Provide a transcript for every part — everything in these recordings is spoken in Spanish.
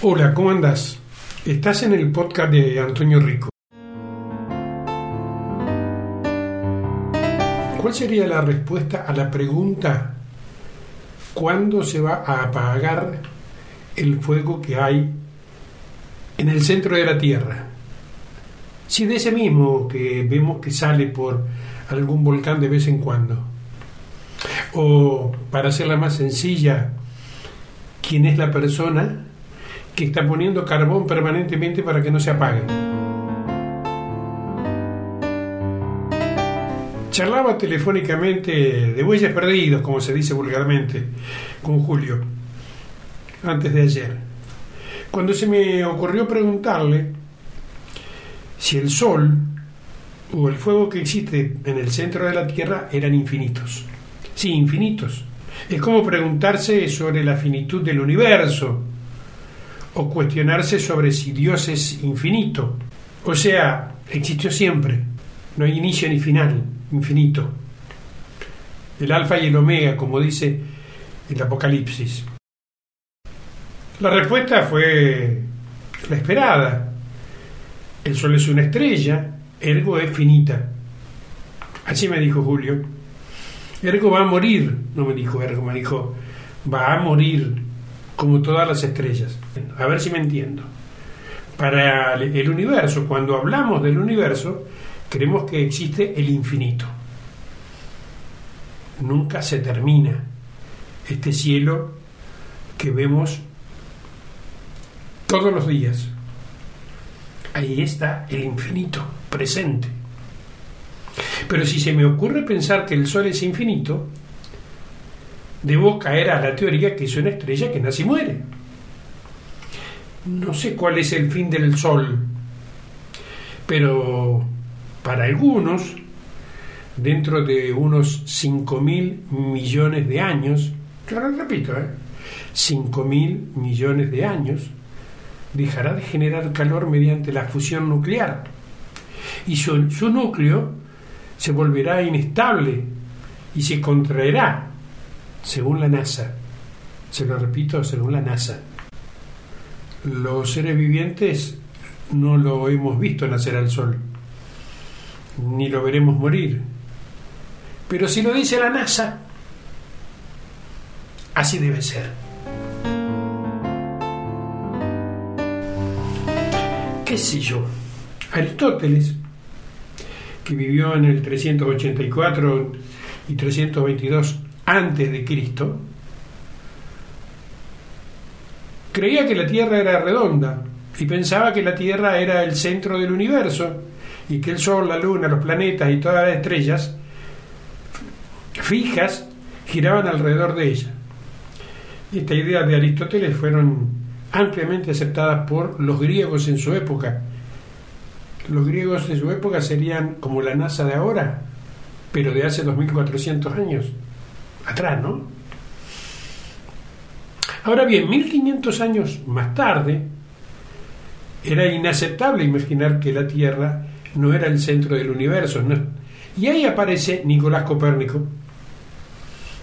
Hola, ¿cómo andas? Estás en el podcast de Antonio Rico. ¿Cuál sería la respuesta a la pregunta ¿cuándo se va a apagar el fuego que hay en el centro de la Tierra? Si de ese mismo que vemos que sale por algún volcán de vez en cuando. O, para hacerla más sencilla, ¿quién es la persona que está poniendo carbón permanentemente para que no se apague. Charlaba telefónicamente de bueyes perdidos, como se dice vulgarmente, con Julio, antes de ayer, cuando se me ocurrió preguntarle si el Sol o el fuego que existe en el centro de la Tierra eran infinitos. Sí, infinitos. Es como preguntarse sobre la finitud del universo, o cuestionarse sobre si Dios es infinito. O sea, existió siempre, no hay inicio ni final, infinito. El alfa y el omega, como dice el Apocalipsis. La respuesta fue la esperada. El Sol es una estrella, ergo es finita. Así me dijo Julio. Ergo va a morir, no me dijo ergo, me dijo, va a morir como todas las estrellas. A ver si me entiendo. Para el universo, cuando hablamos del universo, creemos que existe el infinito. Nunca se termina este cielo que vemos todos los días. Ahí está el infinito presente. Pero si se me ocurre pensar que el Sol es infinito, debo caer a la teoría que es una estrella que nace y muere. No sé cuál es el fin del Sol, pero para algunos, dentro de unos 5 mil millones de años, yo lo repito, ¿eh? 5 mil millones de años, dejará de generar calor mediante la fusión nuclear y su, su núcleo se volverá inestable y se contraerá según la NASA. Se lo repito, según la NASA. Los seres vivientes no lo hemos visto nacer al sol, ni lo veremos morir. Pero si lo dice la NASA, así debe ser. ¿Qué sé yo? Aristóteles, que vivió en el 384 y 322 antes de Cristo, creía que la Tierra era redonda y pensaba que la Tierra era el centro del universo y que el Sol, la Luna, los planetas y todas las estrellas fijas giraban alrededor de ella. Esta idea de Aristóteles fueron ampliamente aceptadas por los griegos en su época. Los griegos de su época serían como la NASA de ahora, pero de hace 2400 años atrás, ¿no? Ahora bien, 1500 años más tarde, era inaceptable imaginar que la Tierra no era el centro del universo. Y ahí aparece Nicolás Copérnico,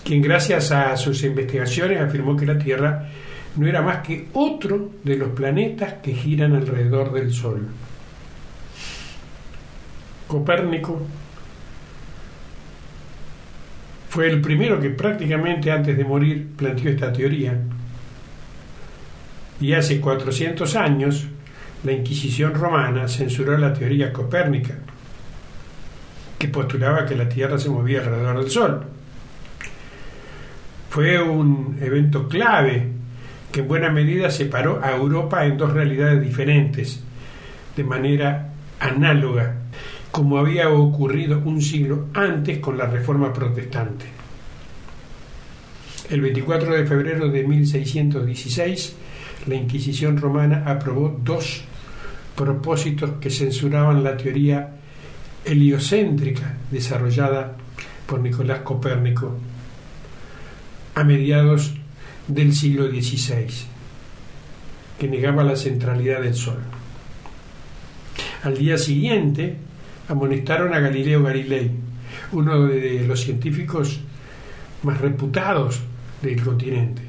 quien gracias a sus investigaciones afirmó que la Tierra no era más que otro de los planetas que giran alrededor del Sol. Copérnico fue el primero que prácticamente antes de morir planteó esta teoría. Y hace 400 años la Inquisición romana censuró la teoría copérnica, que postulaba que la Tierra se movía alrededor del Sol. Fue un evento clave que en buena medida separó a Europa en dos realidades diferentes, de manera análoga como había ocurrido un siglo antes con la Reforma Protestante. El 24 de febrero de 1616, la Inquisición romana aprobó dos propósitos que censuraban la teoría heliocéntrica desarrollada por Nicolás Copérnico a mediados del siglo XVI, que negaba la centralidad del Sol. Al día siguiente, amonestaron a Galileo Galilei, uno de los científicos más reputados del continente,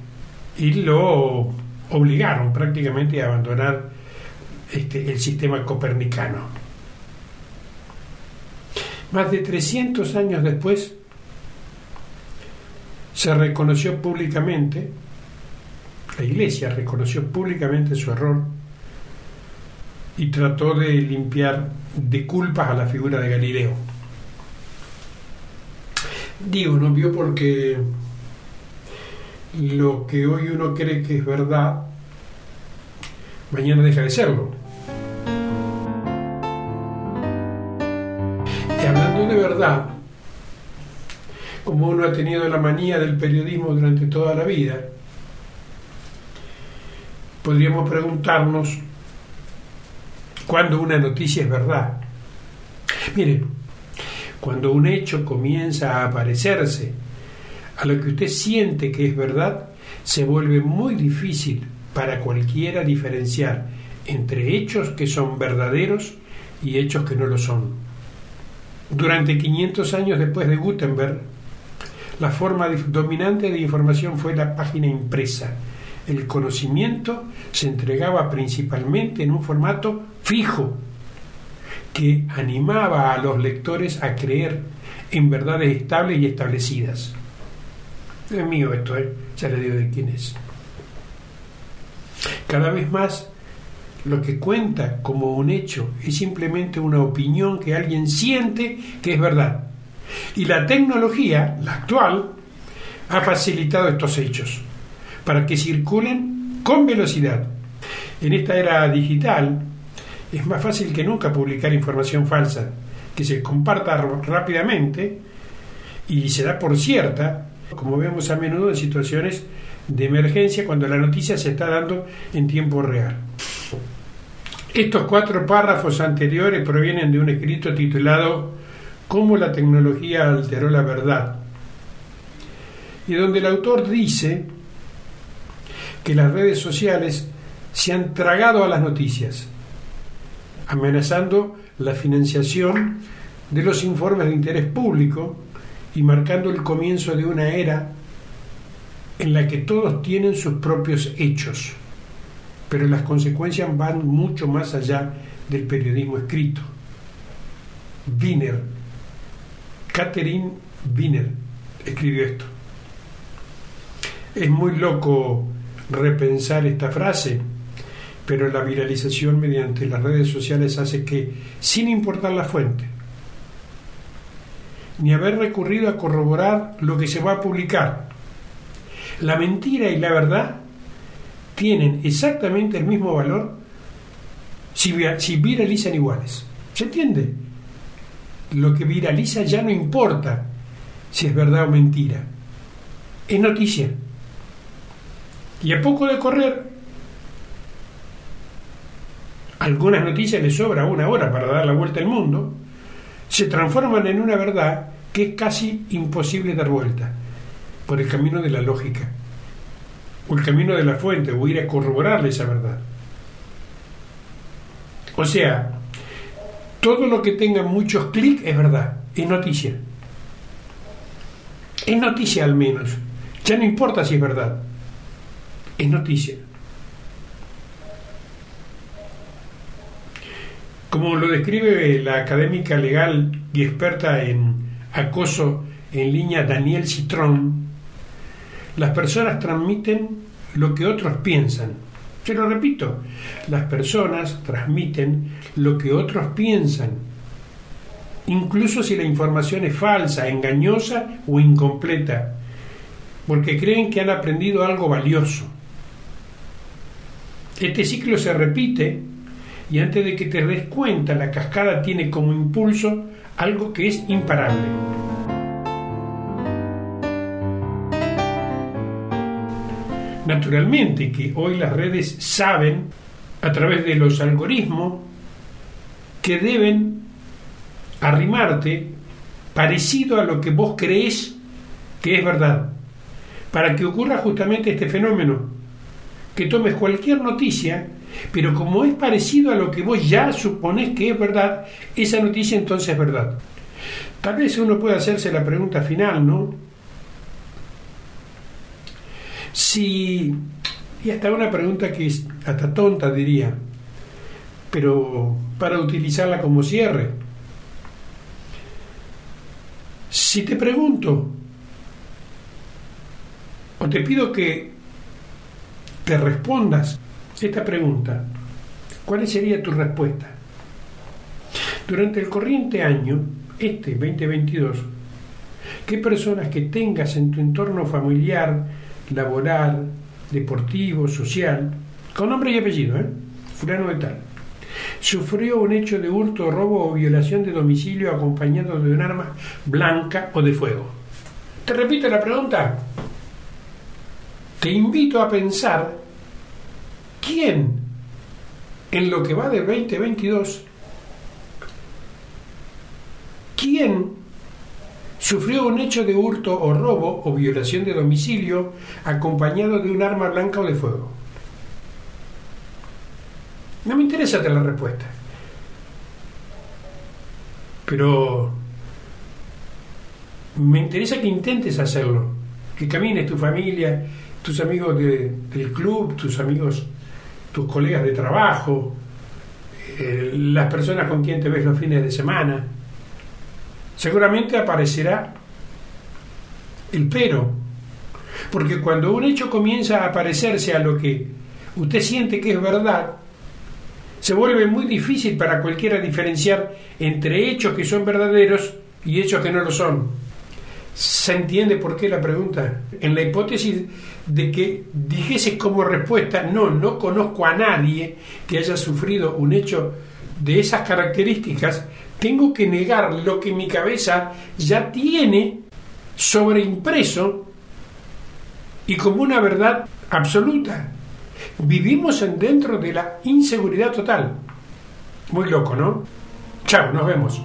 y lo obligaron prácticamente a abandonar este, el sistema copernicano. Más de 300 años después, se reconoció públicamente, la Iglesia reconoció públicamente su error y trató de limpiar de culpas a la figura de Galileo. Digo, no vio porque lo que hoy uno cree que es verdad, mañana deja de serlo. Y hablando de verdad, como uno ha tenido la manía del periodismo durante toda la vida, podríamos preguntarnos cuándo una noticia es verdad. Miren, cuando un hecho comienza a aparecerse a lo que usted siente que es verdad, se vuelve muy difícil para cualquiera diferenciar entre hechos que son verdaderos y hechos que no lo son. Durante 500 años después de Gutenberg, la forma dominante de información fue la página impresa. El conocimiento se entregaba principalmente en un formato fijo que animaba a los lectores a creer en verdades estables y establecidas. Es mío esto, ¿eh? ya le digo de quién es. Cada vez más lo que cuenta como un hecho es simplemente una opinión que alguien siente que es verdad. Y la tecnología, la actual, ha facilitado estos hechos para que circulen con velocidad. En esta era digital es más fácil que nunca publicar información falsa, que se comparta rápidamente y se da por cierta, como vemos a menudo en situaciones de emergencia cuando la noticia se está dando en tiempo real. Estos cuatro párrafos anteriores provienen de un escrito titulado cómo la tecnología alteró la verdad. Y donde el autor dice que las redes sociales se han tragado a las noticias, amenazando la financiación de los informes de interés público y marcando el comienzo de una era en la que todos tienen sus propios hechos, pero las consecuencias van mucho más allá del periodismo escrito. Wiener Catherine Wiener escribió esto. Es muy loco repensar esta frase, pero la viralización mediante las redes sociales hace que, sin importar la fuente, ni haber recurrido a corroborar lo que se va a publicar, la mentira y la verdad tienen exactamente el mismo valor si, viralizan iguales. ¿Se entiende? lo que viraliza ya no importa si es verdad o mentira. Es noticia. Y a poco de correr, algunas noticias le sobra una hora para dar la vuelta al mundo, se transforman en una verdad que es casi imposible dar vuelta por el camino de la lógica, o el camino de la fuente, o ir a corroborarle esa verdad. O sea, todo lo que tenga muchos clics es verdad, es noticia. Es noticia al menos. Ya no importa si es verdad. Es noticia. Como lo describe la académica legal y experta en acoso en línea Daniel Citrón, las personas transmiten lo que otros piensan se lo repito, las personas transmiten lo que otros piensan, incluso si la información es falsa, engañosa o incompleta, porque creen que han aprendido algo valioso. Este ciclo se repite y antes de que te des cuenta la cascada tiene como impulso algo que es imparable. Naturalmente que hoy las redes saben, a través de los algoritmos, que deben arrimarte parecido a lo que vos crees que es verdad, para que ocurra justamente este fenómeno, que tomes cualquier noticia, pero como es parecido a lo que vos ya suponés que es verdad, esa noticia entonces es verdad. Tal vez uno pueda hacerse la pregunta final, ¿no? si Y hasta una pregunta que es hasta tonta diría, pero para utilizarla como cierre. Si te pregunto, o te pido que te respondas esta pregunta, ¿cuál sería tu respuesta? Durante el corriente año, este 2022, ¿qué personas que tengas en tu entorno familiar, laboral, deportivo, social, con nombre y apellido, ¿eh? fulano de tal, sufrió un hecho de hurto, robo o violación de domicilio acompañado de un arma blanca o de fuego? Te repito la pregunta. Te invito a pensar quién en lo que va del 2022 ¿Quién sufrió un hecho de hurto o robo o violación de domicilio acompañado de un arma blanca o de fuego? No me interesa la respuesta. Pero me interesa que intentes hacerlo, que camines tu familia, tus amigos del club, tus amigos, tus colegas de trabajo, eh, las personas con quien te ves los fines de semana seguramente aparecerá el pero. Porque cuando un hecho comienza a parecerse a lo que usted siente que es verdad, se vuelve muy difícil para cualquiera diferenciar entre hechos que son verdaderos y hechos que no lo son. ¿Se entiende por qué la pregunta? En la hipótesis de que dijese como respuesta, no, no conozco a nadie que haya sufrido un hecho de esas características, tengo que negar lo que mi cabeza ya tiene sobreimpreso y como una verdad absoluta. Vivimos en dentro de la inseguridad total. Muy loco, ¿no? Chao, nos vemos.